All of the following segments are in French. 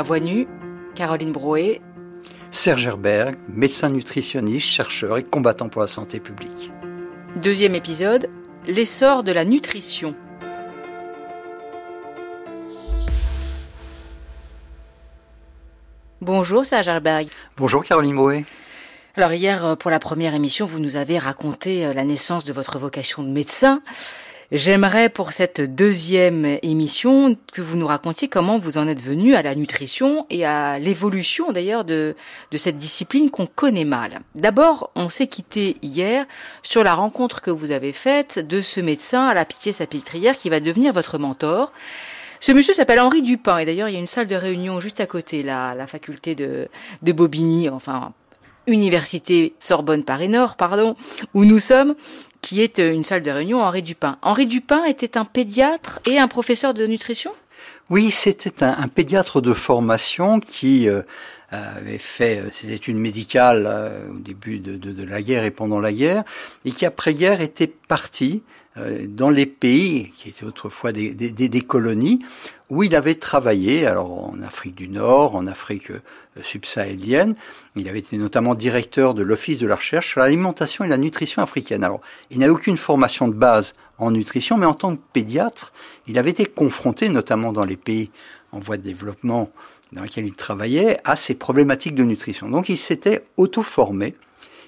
À voix nue, Caroline Broé. Serge Herberg, médecin nutritionniste, chercheur et combattant pour la santé publique. Deuxième épisode, l'essor de la nutrition. Bonjour Serge Herberg. Bonjour Caroline Broé. Alors hier, euh, pour la première émission, vous nous avez raconté euh, la naissance de votre vocation de médecin. J'aimerais pour cette deuxième émission que vous nous racontiez comment vous en êtes venu à la nutrition et à l'évolution d'ailleurs de, de cette discipline qu'on connaît mal. D'abord, on s'est quitté hier sur la rencontre que vous avez faite de ce médecin à la Pitié-Salpêtrière qui va devenir votre mentor. Ce monsieur s'appelle Henri Dupin et d'ailleurs il y a une salle de réunion juste à côté, la, la faculté de, de Bobigny, enfin Université Sorbonne Paris-Nord, pardon, où nous sommes, qui est une salle de réunion Henri Dupin. Henri Dupin était un pédiatre et un professeur de nutrition? Oui, c'était un, pédiatre de formation qui euh, avait fait ses études médicales euh, au début de, la guerre et pendant la guerre, et qui après-guerre était parti euh, dans les pays qui étaient autrefois des, colonies où il avait travaillé, alors en Afrique du Nord, en Afrique euh, subsahélienne. Il avait été notamment directeur de l'Office de la recherche sur l'alimentation et la nutrition africaine. Alors, il n'avait aucune formation de base en nutrition, mais en tant que pédiatre, il avait été confronté, notamment dans les pays en voie de développement dans lesquels il travaillait, à ces problématiques de nutrition. Donc, il s'était auto-formé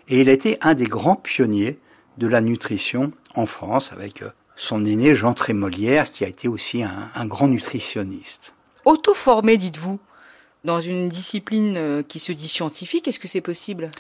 et il a été un des grands pionniers de la nutrition en France avec euh, son aîné Jean Trémolière qui a été aussi un, grand nutritionniste. Auto-formé, dites-vous dans une discipline euh, qui se dit scientifique, est-ce que c'est possible?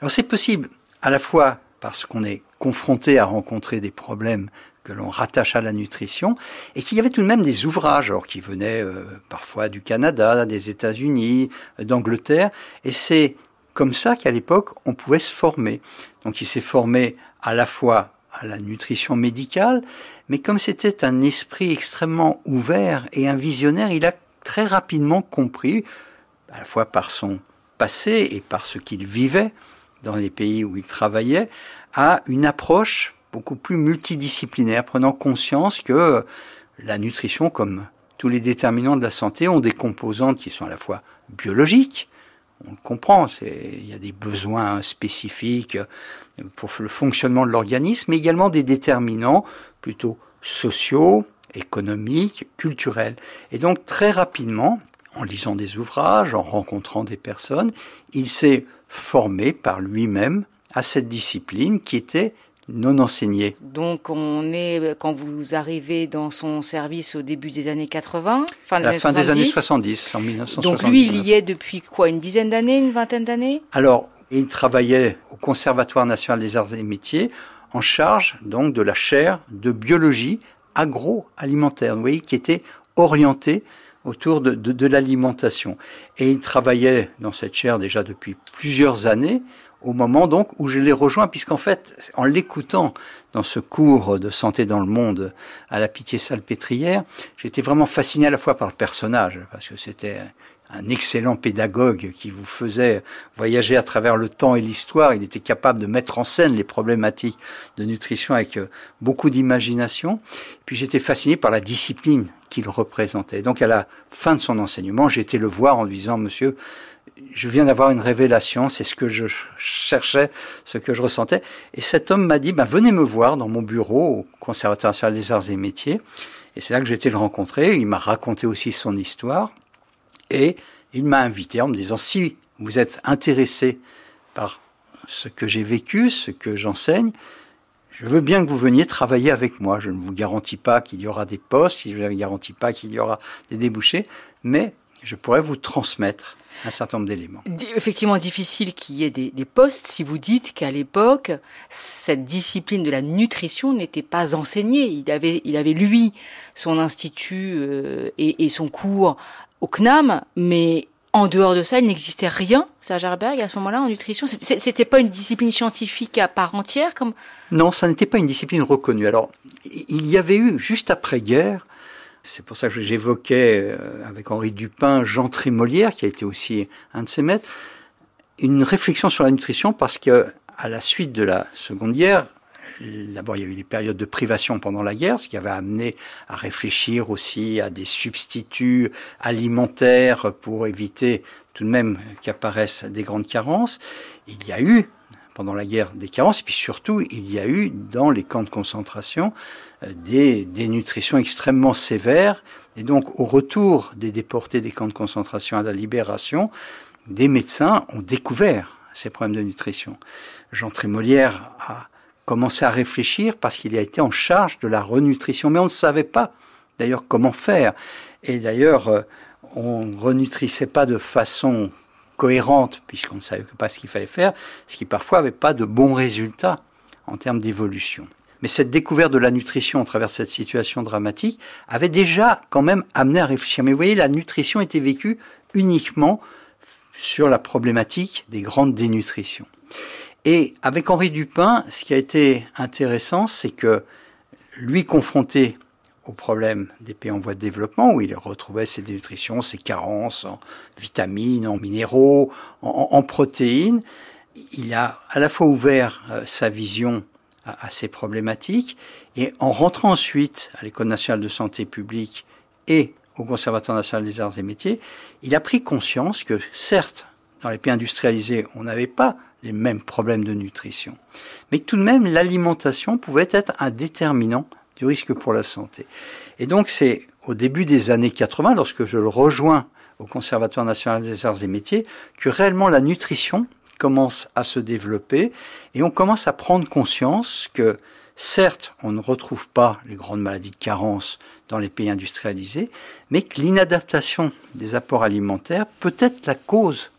Alors c'est possible à la fois parce qu'on est confronté à rencontrer des problèmes que l'on rattache à la nutrition, et qu'il y avait tout de même des ouvrages, alors qui venaient euh, parfois du Canada, des États-Unis, d'Angleterre, et c'est comme ça qu'à l'époque on pouvait se former. Donc il s'est formé à la fois à la nutrition médicale, mais comme c'était un esprit extrêmement ouvert et un visionnaire, il a très rapidement compris, à la fois par son passé et par ce qu'il vivait dans les pays où il travaillait, à une approche beaucoup plus multidisciplinaire, prenant conscience que la nutrition, comme tous les déterminants de la santé, ont des composantes qui sont à la fois biologiques, on le comprend, il y a des besoins spécifiques pour le fonctionnement de l'organisme, mais également des déterminants plutôt sociaux, économiques, culturels. Et donc très rapidement, en lisant des ouvrages, en rencontrant des personnes, il s'est formé par lui-même à cette discipline qui était non enseigné. Donc on est quand vous arrivez dans son service au début des années 80, fin des, La années, fin 70. des années 70, en 1970. Donc lui, il y est depuis quoi, une dizaine d'années, une vingtaine d'années? Alors, il travaillait au Conservatoire national des arts et métiers en charge donc de la chaire de biologie agroalimentaire, vous voyez, qui était orientée autour de, de, de l'alimentation. Et il travaillait dans cette chaire déjà depuis plusieurs années au moment donc où je l'ai rejoint, puisqu'en fait, en l'écoutant dans ce cours de santé dans le monde à la Pitié Salpêtrière, j'étais vraiment fasciné à la fois par le personnage, parce que c'était un excellent pédagogue qui vous faisait voyager à travers le temps et l'histoire. Il était capable de mettre en scène les problématiques de nutrition avec euh, beaucoup d'imagination. Puis j'étais fasciné par la discipline qu'il représentait. Donc à la fin de son enseignement, j'ai été le voir en lui disant, Monsieur, je viens d'avoir une révélation, c'est ce que je cherchais, ce que je ressentais. Et cet homme m'a dit, ben, venez me voir dans mon bureau au Conservatoire national des arts et métiers. Et c'est là que j'ai été le rencontrer. Il m'a raconté aussi son histoire. Et il m'a invité en me disant, si vous êtes intéressé par ce que j'ai vécu, ce que j'enseigne, je veux bien que vous veniez travailler avec moi. Je ne vous garantis pas qu'il y aura des postes, je ne vous garantis pas qu'il y aura des débouchés, mais je pourrais vous transmettre un certain nombre d'éléments. Effectivement, difficile qu'il y ait des, postes si vous dites qu'à l'époque, cette discipline de la nutrition n'était pas enseignée. Il avait, il avait lui son institut euh, et, son cours au CNAM, mais en dehors de ça, il n'existait rien, Serge Herberg, à ce moment-là, en nutrition. C'était pas une discipline scientifique à part entière, comme? Non, ça n'était pas une discipline reconnue. Alors, il y avait eu juste après-guerre c'est pour ça que j'évoquais euh, avec Henri Dupin Jean Trémolière, qui a été aussi un de ses maîtres, une réflexion sur la nutrition parce que à la suite de la Seconde Guerre, d'abord, il y a eu des périodes de privation pendant la guerre, ce qui avait amené à réfléchir aussi à des substituts alimentaires pour éviter tout de même qu'apparaissent des grandes carences. Il y a eu pendant la guerre des carences, et puis surtout, il y a eu dans les camps de concentration des dénutritions extrêmement sévères, et donc au retour des déportés des camps de concentration à la libération, des médecins ont découvert ces problèmes de nutrition. Jean Trémolière a commencé à réfléchir parce qu'il a été en charge de la renutrition, mais on ne savait pas d'ailleurs comment faire. Et d'ailleurs, euh, on ne renutrissait pas de façon cohérente, puisqu'on ne savait pas ce qu'il fallait faire, ce qui parfois n'avait pas de bons résultats en termes d'évolution. Mais cette découverte de la nutrition à travers cette situation dramatique avait déjà quand même amené à réfléchir. Mais vous voyez, la nutrition était vécue uniquement sur la problématique des grandes dénutritions. Et avec Henri Dupin, ce qui a été intéressant, c'est que lui confronté au problème des pays en voie de développement, où il retrouvait ses dénutritions, ses carences en vitamines, en minéraux, en, protéines. Il a à la fois ouvert euh, sa vision à, ces problématiques, et en rentrant ensuite à l'École nationale de santé publique et au Conservatoire national des arts et métiers, il a pris conscience que certes, dans les pays industrialisés, on n'avait pas les mêmes problèmes de nutrition, mais tout de même l'alimentation pouvait être un déterminant du risque pour la santé. Et donc c'est au début des années 80, lorsque je le rejoins au Conservatoire national des arts et métiers, que réellement la nutrition commence à se développer et on commence à prendre conscience que certes, on ne retrouve pas les grandes maladies de carence dans les pays industrialisés, mais que l'inadaptation des apports alimentaires peut être la cause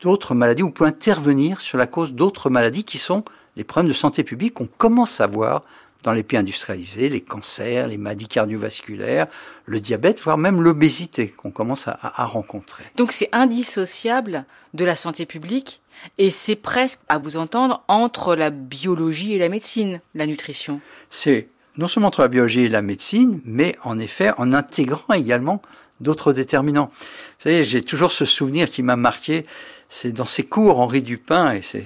d'autres maladies ou peut intervenir sur la cause d'autres maladies qui sont les problèmes de santé publique. Qu'on commence à voir dans les pays industrialisés, les cancers, les maladies cardiovasculaires, le diabète, voire même l'obésité qu'on commence à, à, rencontrer. Donc c'est indissociable de la santé publique et c'est presque, à vous entendre, entre la biologie et la médecine, la nutrition. C'est non seulement entre la biologie et la médecine, mais en effet en intégrant également d'autres déterminants. Vous savez, j'ai toujours ce souvenir qui m'a marqué, c'est dans ses cours, Henri Dupin, et c'est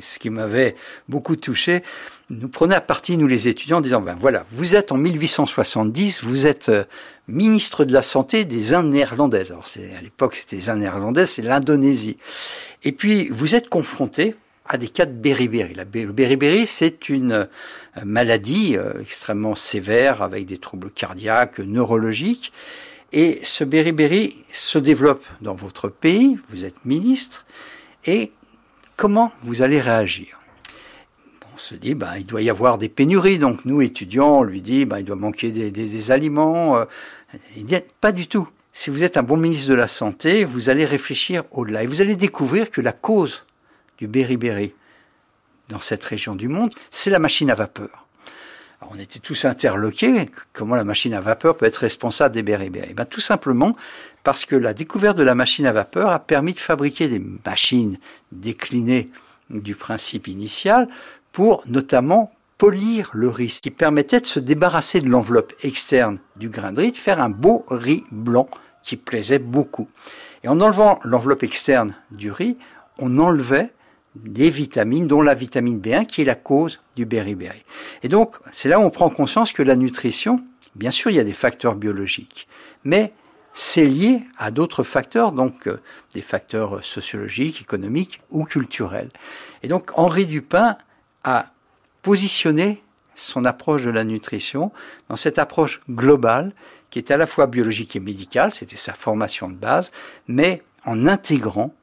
ce qui m'avait beaucoup touché, nous prenait à partie, nous les étudiants, en disant, ben voilà, vous êtes en 1870, vous êtes euh, ministre de la Santé des Indes néerlandaises. Alors à l'époque, c'était les Indes néerlandaises, c'est l'Indonésie. Et puis, vous êtes confronté à des cas de beriberi. La, le beriberi, c'est une euh, maladie euh, extrêmement sévère avec des troubles cardiaques, neurologiques. Et ce beriberi se développe dans votre pays, vous êtes ministre, et comment vous allez réagir? On se dit, ben, il doit y avoir des pénuries, donc nous, étudiants, on lui dit, ben, il doit manquer des, aliments. Euh. Il dit, pas du tout. Si vous êtes un bon ministre de la Santé, vous allez réfléchir au-delà, et vous allez découvrir que la cause du beriberi dans cette région du monde, c'est la machine à vapeur on était tous interloqués. Comment la machine à vapeur peut être responsable des beriberi eh ben, Tout simplement parce que la découverte de la machine à vapeur a permis de fabriquer des machines déclinées du principe initial pour notamment polir le riz, qui permettait de se débarrasser de l'enveloppe externe du grain de riz, de faire un beau riz blanc qui plaisait beaucoup. Et en enlevant l'enveloppe externe du riz, on enlevait des vitamines, dont la vitamine B1 qui est la cause du beriberi. Et donc, c'est là où on prend conscience que la nutrition, bien sûr, il y a des facteurs biologiques, mais c'est lié à d'autres facteurs, donc euh, des facteurs sociologiques, économiques ou culturels. Et donc, Henri Dupin a positionné son approche de la nutrition dans cette approche globale qui est à la fois biologique et médicale, c'était sa formation de base, mais en intégrant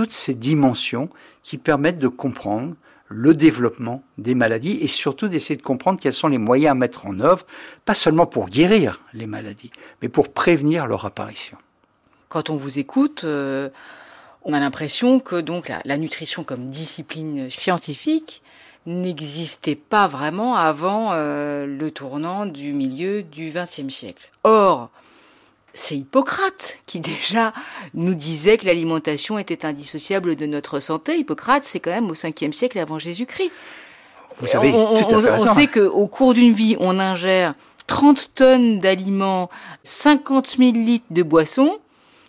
toutes ces dimensions qui permettent de comprendre le développement des maladies et surtout d'essayer de comprendre quels sont les moyens à mettre en œuvre, pas seulement pour guérir les maladies, mais pour prévenir leur apparition. Quand on vous écoute, euh, on a l'impression que donc la, nutrition comme discipline scientifique n'existait pas vraiment avant euh, le tournant du milieu du XXe siècle. Or, c'est Hippocrate qui déjà nous disait que l'alimentation était indissociable de notre santé. Hippocrate, c'est quand même au 5e siècle avant Jésus-Christ. Vous savez, on, on, sait qu'au cours d'une vie, on ingère 30 tonnes d'aliments, 50 000 litres de boissons,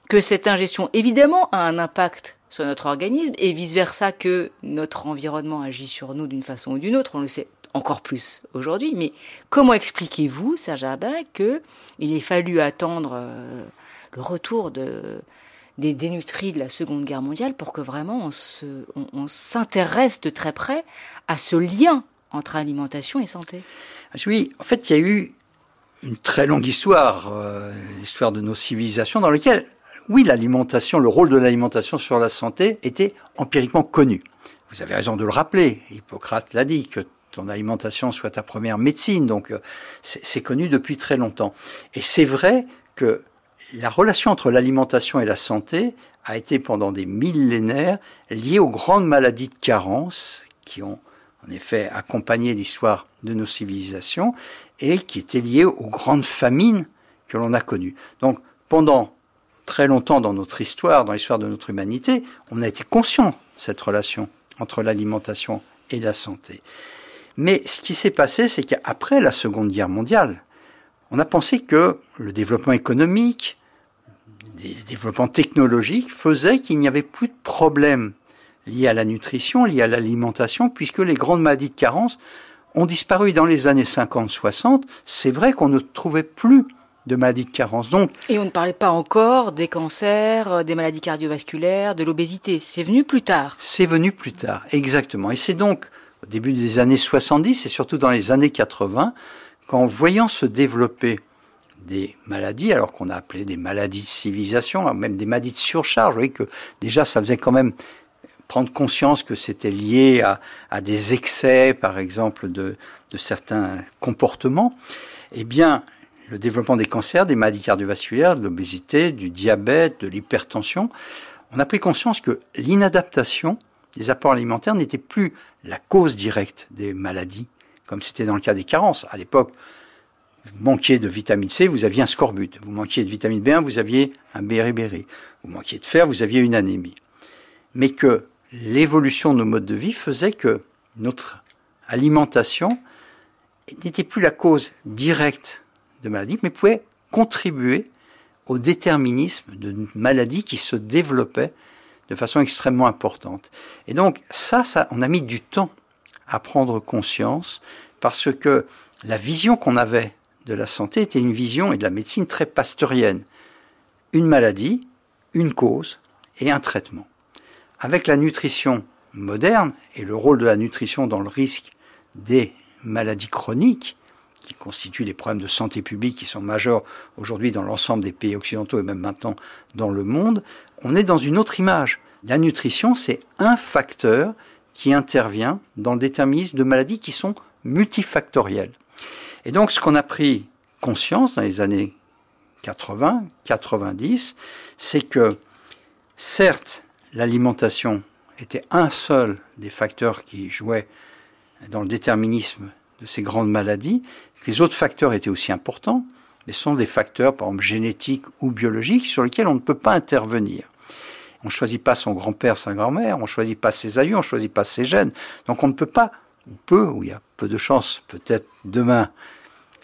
que cette ingestion, évidemment, a un impact sur notre organisme et vice-versa que notre environnement agit sur nous d'une façon ou d'une autre. On le sait encore plus aujourd'hui. Mais comment expliquez-vous, Serge Herbert, qu'il ait fallu attendre euh, le retour de, des dénutris de la Seconde Guerre mondiale pour que vraiment on, s'intéresse de très près à ce lien entre alimentation et santé? Oui, en fait, il y a eu une très longue histoire, euh, l'histoire de nos civilisations, dans laquelle, oui, l'alimentation, le rôle de l'alimentation sur la santé était empiriquement connu. Vous avez raison de le rappeler. Hippocrate l'a dit que ton alimentation soit ta première médecine, donc euh, c'est connu depuis très longtemps. Et c'est vrai que la relation entre l'alimentation et la santé a été pendant des millénaires liée aux grandes maladies de carence qui ont en effet accompagné l'histoire de nos civilisations et qui étaient liées aux grandes famines que l'on a connues. Donc pendant très longtemps dans notre histoire, dans l'histoire de notre humanité, on a été conscient de cette relation entre l'alimentation et la santé. Mais ce qui s'est passé, c'est qu'après la Seconde Guerre mondiale, on a pensé que le développement économique, les développements technologiques faisaient qu'il n'y avait plus de problèmes liés à la nutrition, liés à l'alimentation, puisque les grandes maladies de carence ont disparu dans les années 50-60. C'est vrai qu'on ne trouvait plus de maladies de carence. Donc, et on ne parlait pas encore des cancers, euh, des maladies cardiovasculaires, de l'obésité. C'est venu plus tard. C'est venu plus tard, exactement. Et c'est donc au début des années 70 et surtout dans les années 80 qu'en voyant se développer des maladies, alors qu'on a appelé des maladies de civilisation, même des maladies de surcharge, vous voyez que déjà ça faisait quand même prendre conscience que c'était lié à, des excès, par exemple, de certains comportements, eh bien, le développement des cancers, des maladies cardiovasculaires, de l'obésité, du diabète, de l'hypertension, on a pris conscience que l'inadaptation des apports alimentaires n'était plus la cause directe des maladies, comme c'était dans le cas des carences. À l'époque, vous manquiez de vitamine C, vous aviez un scorbut. Vous manquiez de vitamine B1, vous aviez un béribéri. Vous manquiez de fer, vous aviez une anémie. Mais que l'évolution de nos modes de vie faisait que notre alimentation n'était plus la cause directe de maladies, mais pouvait contribuer au déterminisme de maladies qui se développaient de façon extrêmement importante. Et donc ça, on a mis du temps à prendre conscience parce que la vision qu'on avait de la santé était une vision et de la médecine très pasteurienne. Une maladie, une cause et un traitement. Avec la nutrition moderne et le rôle de la nutrition dans le risque des maladies chroniques, qui constituent les problèmes de santé publique qui sont majeurs aujourd'hui dans l'ensemble des pays occidentaux et même maintenant dans le monde, on est dans une autre image. La nutrition, c'est un facteur qui intervient dans le déterminisme de maladies qui sont multifactorielles. Et donc, ce qu'on a pris conscience dans les années 80, 90, c'est que, certes, l'alimentation était un seul des facteurs qui jouaient dans le déterminisme de ces grandes maladies, les autres facteurs étaient aussi importants, mais sont des facteurs, par exemple, génétiques ou biologiques, sur lesquels on ne peut pas intervenir. On ne choisit pas son grand-père, sa grand-mère, on ne choisit pas ses aïeux, on ne choisit pas ses gènes. Donc on ne peut pas, ou peu, ou il y a peu de chances, peut-être demain,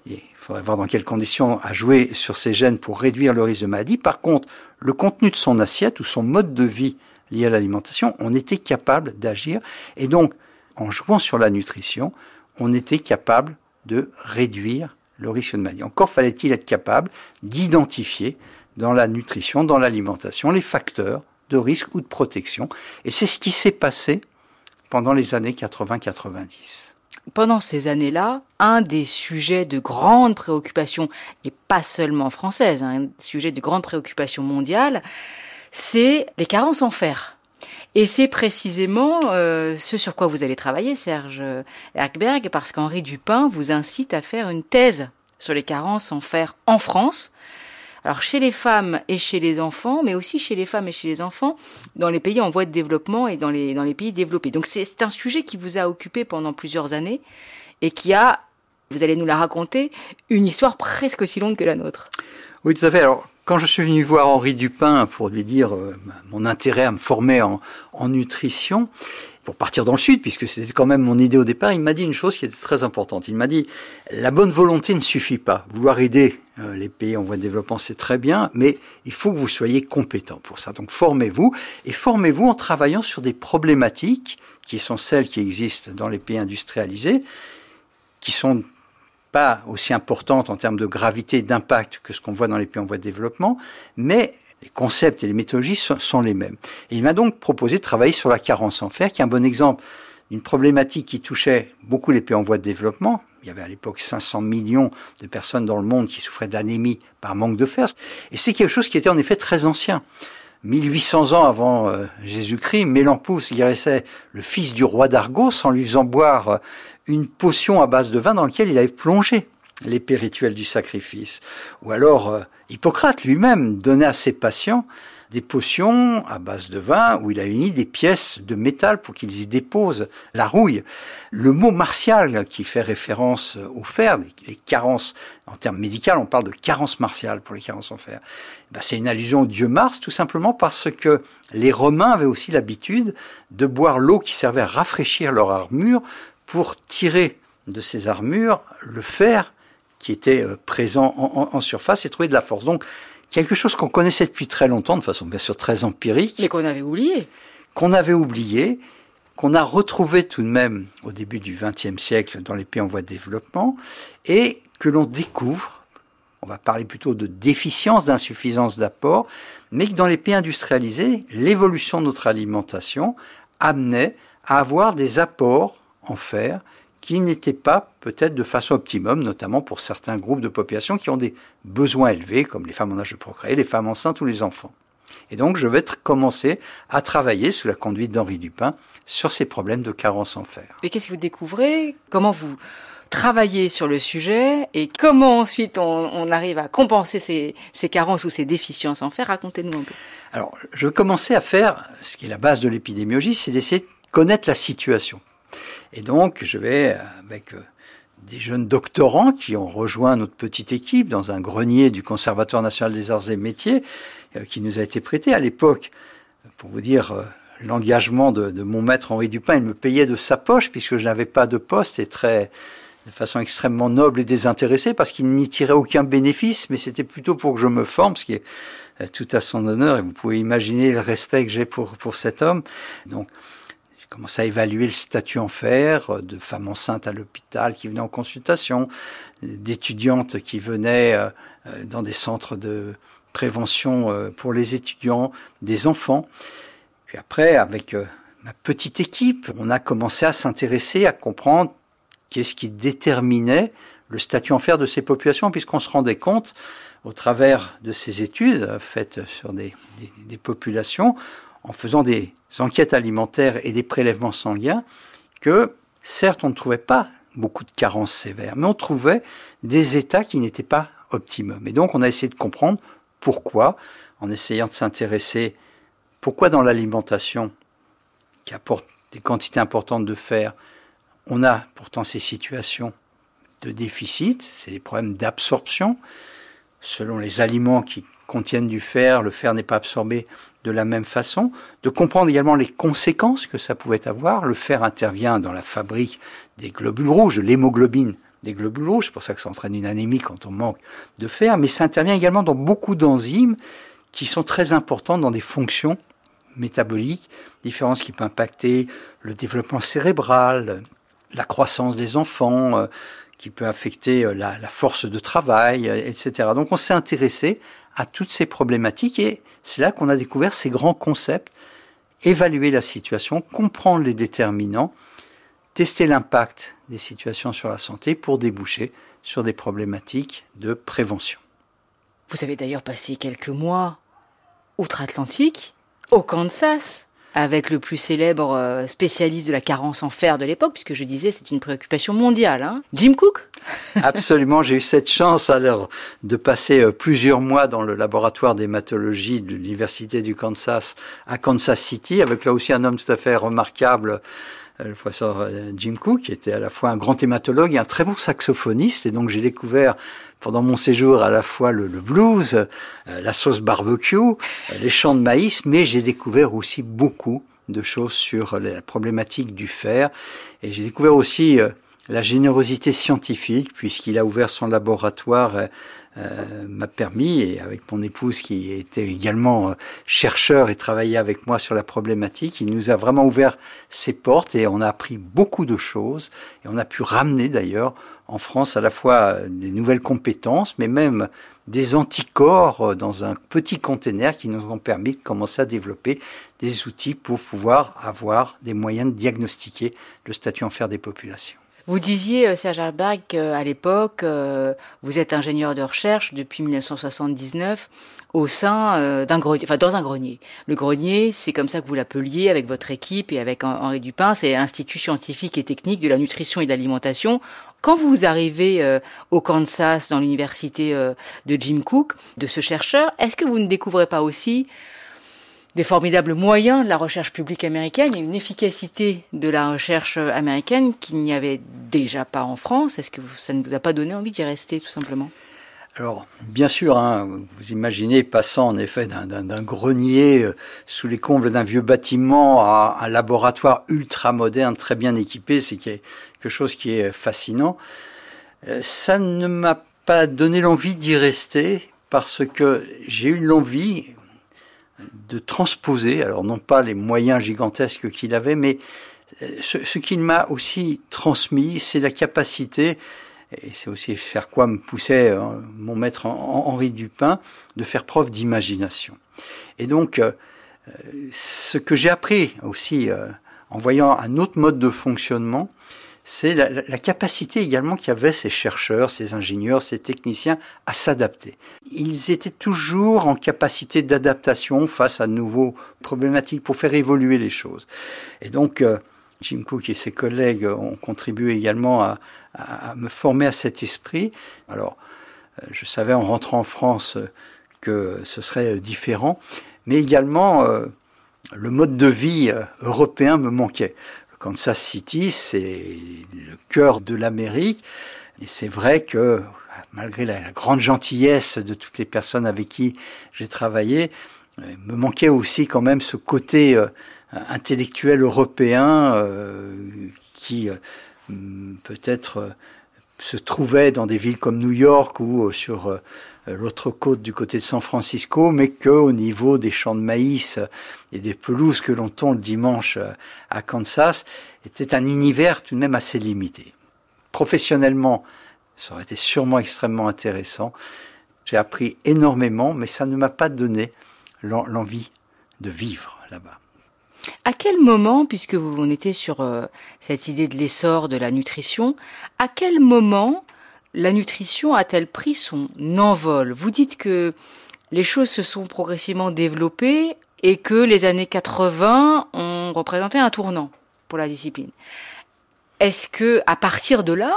il faudrait voir dans quelles conditions, à jouer sur ces gènes pour réduire le risque de maladie. Par contre, le contenu de son assiette ou son mode de vie lié à l'alimentation, on était capable d'agir. Et donc, en jouant sur la nutrition, on était capable de réduire le risque de maladie. Encore fallait-il être capable d'identifier dans la nutrition, dans l'alimentation, les facteurs de risque ou de protection. Et c'est ce qui s'est passé pendant les années 80-90. Pendant ces années-là, un des sujets de grande préoccupation, et pas seulement française, hein, un sujet de grande préoccupation mondiale, c'est les carences en fer. Et c'est précisément euh, ce sur quoi vous allez travailler, Serge Erkberg, parce qu'Henri Dupin vous incite à faire une thèse sur les carences en fer en France. Alors chez les femmes et chez les enfants, mais aussi chez les femmes et chez les enfants, dans les pays en voie de développement et dans les, pays développés. Donc c'est un sujet qui vous a occupé pendant plusieurs années et qui a, vous allez nous la raconter, une histoire presque aussi longue que la nôtre. Oui, tout à fait. Quand je suis venu voir Henri Dupin pour lui dire euh, mon intérêt à me former en, nutrition, pour partir dans le sud, puisque c'était quand même mon idée au départ, il m'a dit une chose qui était très importante. Il m'a dit la bonne volonté ne suffit pas. Vouloir aider euh, les pays en voie de développement, c'est très bien, mais il faut que vous soyez compétent pour ça. Donc formez-vous et formez-vous en travaillant sur des problématiques qui sont celles qui existent dans les pays industrialisés, qui sont pas aussi importantes en termes de gravité et d'impact que ce qu'on voit dans les pays en voie de développement, mais les concepts et les méthodologies sont, les mêmes. Il m'a donc proposé de travailler sur la carence en fer, qui est un bon exemple d'une problématique qui touchait beaucoup les pays en voie de développement. Il y avait à l'époque 500 millions de personnes dans le monde qui souffraient d'anémie par manque de fer. Et c'est quelque chose qui était en effet très ancien. 1800 ans avant euh, Jésus-Christ, Mélampous guérissait le fils du roi d'Argos en lui faisant boire euh, une potion à base de vin dans laquelle il avait plongé les rituels du sacrifice. Ou alors euh, Hippocrate lui-même donnait à ses patients des potions à base de vin où il a uni des pièces de métal pour qu'ils y déposent la rouille. Le mot martial qui fait référence au fer, les carences, en termes médicaux, on parle de carence martiale pour les carences en fer. Ben, c'est une allusion au dieu Mars, tout simplement parce que les Romains avaient aussi l'habitude de boire l'eau qui servait à rafraîchir leur armure pour tirer de ces armures le fer qui était euh, présent en, en surface et trouver de la force. Donc, quelque chose qu'on connaissait depuis très longtemps, de façon bien sûr très empirique. Mais qu'on avait oublié. Qu'on avait oublié, qu'on a retrouvé tout de même au début du XXe siècle dans les pays en voie de développement, et que l'on découvre, on va parler plutôt de déficience, d'insuffisance d'apport, mais que dans les pays industrialisés, l'évolution de notre alimentation amenait à avoir des apports en fer qui n'étaient pas peut-être de façon optimum, notamment pour certains groupes de population qui ont des besoins élevés, comme les femmes en âge de procréer, les femmes enceintes ou les enfants. Et donc, je vais commencer à travailler sous la conduite d'Henri Dupin sur ces problèmes de carence en fer. Et qu'est-ce que vous découvrez? Comment vous travaillez sur le sujet? Et comment ensuite on, arrive à compenser ces, ces, carences ou ces déficiences en fer? Racontez-nous un peu. Alors, je vais commencer à faire ce qui est la base de l'épidémiologie, c'est d'essayer de connaître la situation. Et donc, je vais, euh, avec euh, des jeunes doctorants qui ont rejoint notre petite équipe dans un grenier du Conservatoire national des arts et métiers, euh, qui nous a été prêté à l'époque, pour vous dire l'engagement de, de, mon maître Henri Dupin, il me payait de sa poche puisque je n'avais pas de poste et très de façon extrêmement noble et désintéressée parce qu'il n'y tirait aucun bénéfice, mais c'était plutôt pour que je me forme, ce qui est tout à son honneur et vous pouvez imaginer le respect que j'ai pour, pour cet homme. Donc, commence à évaluer le statut en fer euh, de femmes enceintes à l'hôpital qui venaient en consultation, d'étudiantes qui venaient euh, euh, dans des centres de prévention pour les étudiants, des enfants. Puis après, avec ma petite équipe, on a commencé à s'intéresser, à comprendre qu'est-ce qui déterminait le statut en fer de ces populations, puisqu'on se rendait compte, au travers de ces études faites sur des populations, en faisant des enquêtes alimentaires et des prélèvements sanguins, que certes on ne trouvait pas beaucoup de carences sévères, mais on trouvait des états qui n'étaient pas optimums. Et donc on a essayé de comprendre pourquoi, en essayant de s'intéresser pourquoi dans l'alimentation, qui apporte des quantités importantes de fer, on a pourtant ces situations de déficit, c'est des problèmes d'absorption. Selon les aliments qui contiennent du fer, le fer n'est pas absorbé de la même façon, de comprendre également les conséquences que ça pouvait avoir. Le fer intervient dans la fabrique des globules rouges, de l'hémoglobine des globules rouges, c'est pour ça que ça entraîne une anémie quand on manque de fer, mais ça intervient également dans beaucoup d'enzymes qui sont très importantes dans des fonctions métaboliques, différences qui peuvent impacter le développement cérébral, la croissance des enfants, euh, qui peut affecter euh, la, force de travail, euh, etc. Donc on s'est intéressé à toutes ces problématiques et c'est là qu'on a découvert ces grands concepts, évaluer la situation, comprendre les déterminants, tester l'impact des situations sur la santé pour déboucher sur des problématiques de prévention. Vous avez d'ailleurs passé quelques mois outre-Atlantique, au Kansas, avec le plus célèbre euh, spécialiste de la carence en fer de l'époque, puisque je disais c'est une préoccupation mondiale. Hein. Jim Cook? Absolument, j'ai eu cette chance alors de passer euh, plusieurs mois dans le laboratoire d'hématologie de l'université du Kansas à Kansas City, avec là aussi un homme tout à fait remarquable le professeur Jim Cook, qui était à la fois un grand hématologue et un très bon saxophoniste. Et donc j'ai découvert pendant mon séjour à la fois le, blues, euh, la sauce barbecue, euh, les champs de maïs, mais j'ai découvert aussi beaucoup de choses sur la problématique du fer. Et j'ai découvert aussi euh, la générosité scientifique, puisqu'il a ouvert son laboratoire euh, m'a permis, et avec mon épouse qui était également euh, chercheur et travaillait avec moi sur la problématique, il nous a vraiment ouvert ses portes et on a appris beaucoup de choses et on a pu ramener d'ailleurs en France à la fois des nouvelles compétences, mais même des anticorps dans un petit container qui nous ont permis de commencer à développer des outils pour pouvoir avoir des moyens de diagnostiquer le statut en fer des populations. Vous disiez, euh, Serge Arbach, à l'époque, euh, vous êtes ingénieur de recherche depuis 1979 au sein euh, d'un grenier, enfin dans un grenier. Le grenier, c'est comme ça que vous l'appeliez avec votre équipe et avec Henri Dupin, c'est l'Institut scientifique et technique de la nutrition et de l'alimentation. Quand vous arrivez au Kansas, dans l'université de Jim Cook, de ce chercheur, est-ce que vous ne découvrez pas aussi des formidables moyens de la recherche publique américaine et une efficacité de la recherche américaine qu'il n'y avait déjà pas en France. Est-ce que ça ne vous a pas donné envie d'y rester tout simplement? Alors, bien sûr, hein, vous imaginez passant en effet d'un grenier euh, sous les combles d'un vieux bâtiment à un laboratoire ultra moderne, très bien équipé, c'est quelque chose qui est fascinant. Euh, ça ne m'a pas donné l'envie d'y rester parce que j'ai eu l'envie, de transposer, alors non pas les moyens gigantesques qu'il avait, mais euh, ce, qu'il m'a aussi transmis, c'est la capacité, et c'est aussi faire quoi me poussait euh, mon maître Henri Dupin, de faire preuve d'imagination. Et donc, euh, ce que j'ai appris aussi en voyant un autre mode de fonctionnement, c'est la, capacité également qu'avaient ces chercheurs, ces ingénieurs, ces techniciens à s'adapter. Ils étaient toujours en capacité d'adaptation face à de nouveaux problématiques pour faire évoluer les choses. Et donc, euh, Jim Cook et ses collègues ont contribué également à, me former à cet esprit. Alors, euh, je savais en rentrant en France que ce serait différent, mais également euh, le mode de vie européen me manquait. Kansas City, c'est le cœur de l'Amérique. Et c'est vrai que, malgré la, grande gentillesse de toutes les personnes avec qui j'ai travaillé, il euh, me manquait aussi quand même ce côté euh, intellectuel européen euh, qui peut-être se trouvait dans des villes comme New York ou sur euh, l'autre côte du côté de San Francisco, mais qu'au niveau des champs de maïs et des pelouses que l'on tond le dimanche euh, à Kansas, était un univers tout de même assez limité. Professionnellement, ça aurait été sûrement extrêmement intéressant. J'ai appris énormément, mais ça ne m'a pas donné l'envie de vivre là-bas. À quel moment, puisque vous en étiez sur euh, cette idée de l'essor de la nutrition, à quel moment la nutrition a-t-elle pris son envol? Vous dites que les choses se sont progressivement développées et que les années 80 ont représenté un tournant pour la discipline. Est-ce que à partir de là,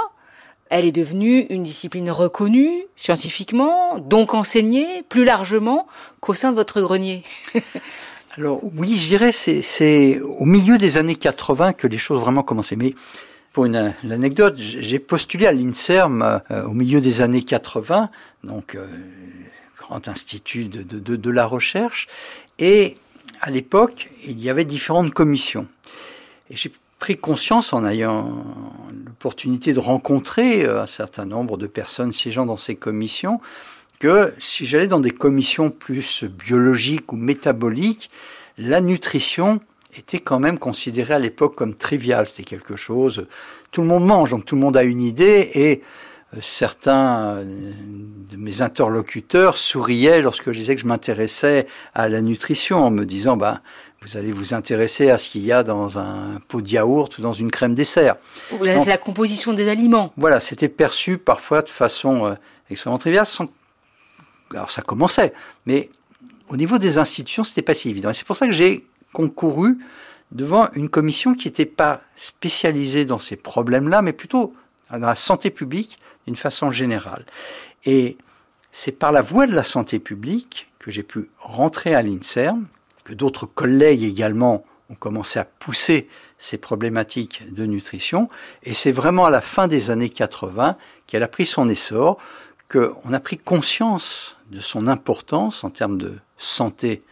elle est devenue une discipline reconnue scientifiquement, donc enseignée plus largement qu'au sein de votre grenier? Alors oui, je dirais c'est au milieu des années 80 que les choses vraiment commençaient. Mais pour une, anecdote, j'ai postulé à l'INSERM euh, au milieu des années 80, donc euh, grand institut de, la recherche, et à l'époque, il y avait différentes commissions. Et j'ai pris conscience en ayant l'opportunité de rencontrer euh, un certain nombre de personnes siégeant dans ces commissions, que si j'allais dans des commissions plus biologiques ou métaboliques, la nutrition était quand même considéré à l'époque comme trivial. C'était quelque chose. Tout le monde mange, donc tout le monde a une idée et euh, certains euh, de mes interlocuteurs souriaient lorsque je disais que je m'intéressais à la nutrition en me disant ben vous allez vous intéresser à ce qu'il y a dans un pot de yaourt ou dans une crème dessert. C'est la composition des aliments. Voilà, c'était perçu parfois de façon euh, extrêmement triviale. Sans... Alors ça commençait, mais au niveau des institutions, c'était pas si évident. Et c'est pour ça que j'ai concouru devant une commission qui n'était pas spécialisée dans ces problèmes-là, mais plutôt dans la santé publique d'une façon générale. Et c'est par la voie de la santé publique que j'ai pu rentrer à l'INSERM, que d'autres collègues également ont commencé à pousser ces problématiques de nutrition, et c'est vraiment à la fin des années 80 qu'elle a pris son essor, qu'on a pris conscience de son importance en termes de santé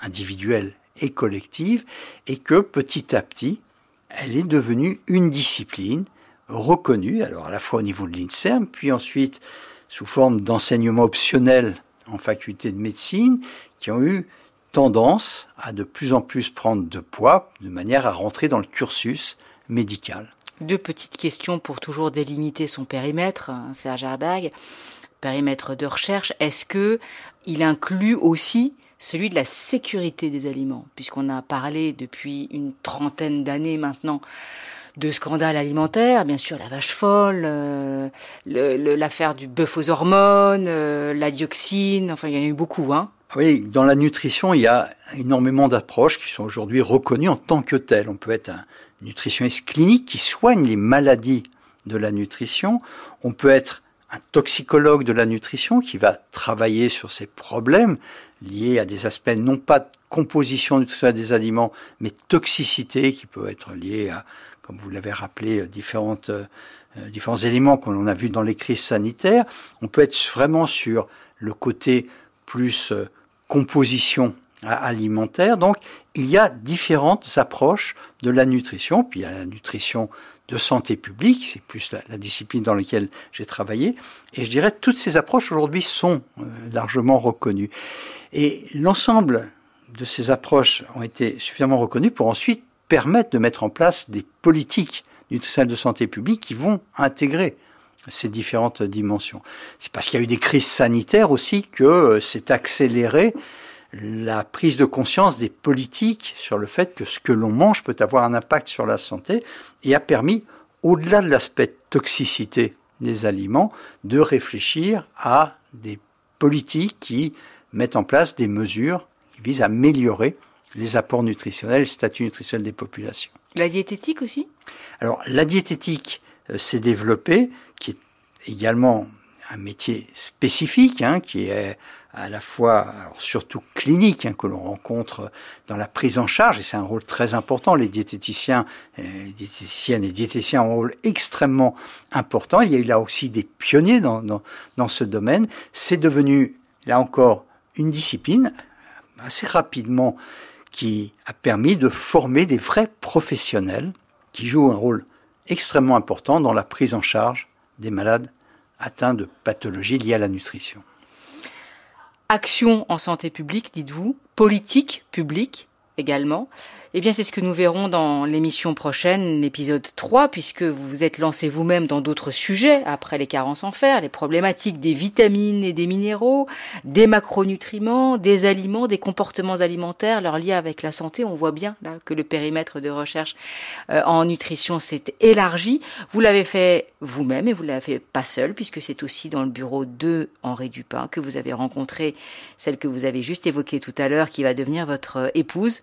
individuelle et collective, et que petit à petit, elle est devenue une discipline reconnue, alors à la fois au niveau de l'INSERM, puis ensuite sous forme d'enseignement optionnel en faculté de médecine qui ont eu tendance à de plus en plus prendre de poids de manière à rentrer dans le cursus médical. Deux petites questions pour toujours délimiter son périmètre, hein, Serge Herberg. Périmètre de recherche, est-ce que il inclut aussi celui de la sécurité des aliments, puisqu'on a parlé depuis une trentaine d'années maintenant de scandales alimentaires, bien sûr la vache folle, euh, l'affaire du bœuf aux hormones, euh, la dioxine, enfin il y en a eu beaucoup. Hein. Oui, dans la nutrition, il y a énormément d'approches qui sont aujourd'hui reconnues en tant que telles. On peut être un nutritionniste clinique qui soigne les maladies de la nutrition. On peut être un toxicologue de la nutrition qui va travailler sur ces problèmes liés à des aspects non pas de composition nutritionnelle des aliments, mais toxicité qui peut être liée à comme vous l'avez rappelé, euh, euh, euh, différents éléments qu'on a vus dans les crises sanitaires. On peut être vraiment sur le côté plus composition alimentaire. Donc, il y a différentes approches de la nutrition. Puis il y a la nutrition de santé publique, c'est plus la, discipline dans laquelle j'ai travaillé. Et je dirais toutes ces approches aujourd'hui sont largement reconnues. Et l'ensemble de ces approches ont été suffisamment reconnues pour ensuite permettent de mettre en place des politiques nutritionnelles de santé publique qui vont intégrer ces différentes dimensions. C'est parce qu'il y a eu des crises sanitaires aussi que s'est accéléré la prise de conscience des politiques sur le fait que ce que l'on mange peut avoir un impact sur la santé et a permis, au-delà de l'aspect toxicité des aliments, de réfléchir à des politiques qui mettent en place des mesures qui visent à améliorer les apports nutritionnels, le statut nutritionnel des populations. La diététique aussi? Alors, la diététique euh, s'est développée, qui est également un métier spécifique, hein, qui est à la fois, surtout clinique, hein, que l'on rencontre dans la prise en charge, et c'est un rôle très important. Les diététiciens, euh, diététiciennes et diététiciens ont un rôle extrêmement important. Il y a eu là aussi des pionniers dans, dans, dans ce domaine. C'est devenu, là encore, une discipline assez rapidement qui a permis de former des vrais professionnels qui jouent un rôle extrêmement important dans la prise en charge des malades atteints de pathologies liées à la nutrition. Action en santé publique, dites-vous, politique publique également. Eh bien, c'est ce que nous verrons dans l'émission prochaine, l'épisode 3, puisque vous vous êtes lancé vous-même dans d'autres sujets, après les carences en fer, les problématiques des vitamines et des minéraux, des macronutriments, des aliments, des comportements alimentaires, leur lien avec la santé. On voit bien là que le périmètre de recherche euh, en nutrition s'est élargi. Vous l'avez fait vous-même et vous l'avez fait pas seul, puisque c'est aussi dans le bureau de Henri Dupin que vous avez rencontré celle que vous avez juste évoquée tout à l'heure, qui va devenir votre euh, épouse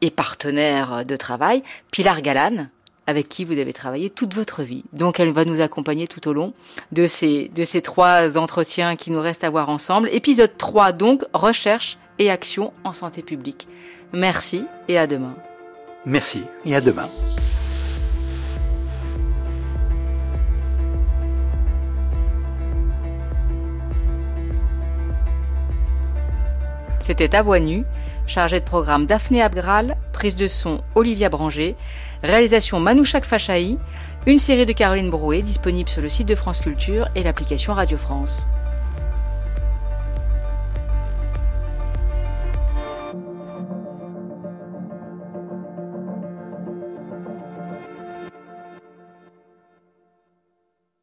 et partenaire de travail, Pilar Galan, avec qui vous avez travaillé toute votre vie. Donc elle va nous accompagner tout au long de ces, de ces trois entretiens qui nous restent à voir ensemble. Épisode 3 donc, recherche et action en santé publique. Merci et à demain. Merci et à demain. C'était à voix nue Chargé de programme Daphné Abgral, prise de son Olivia Branger, réalisation Manouchak Fachaï, une série de Caroline Brouet disponible sur le site de France Culture et l'application Radio France.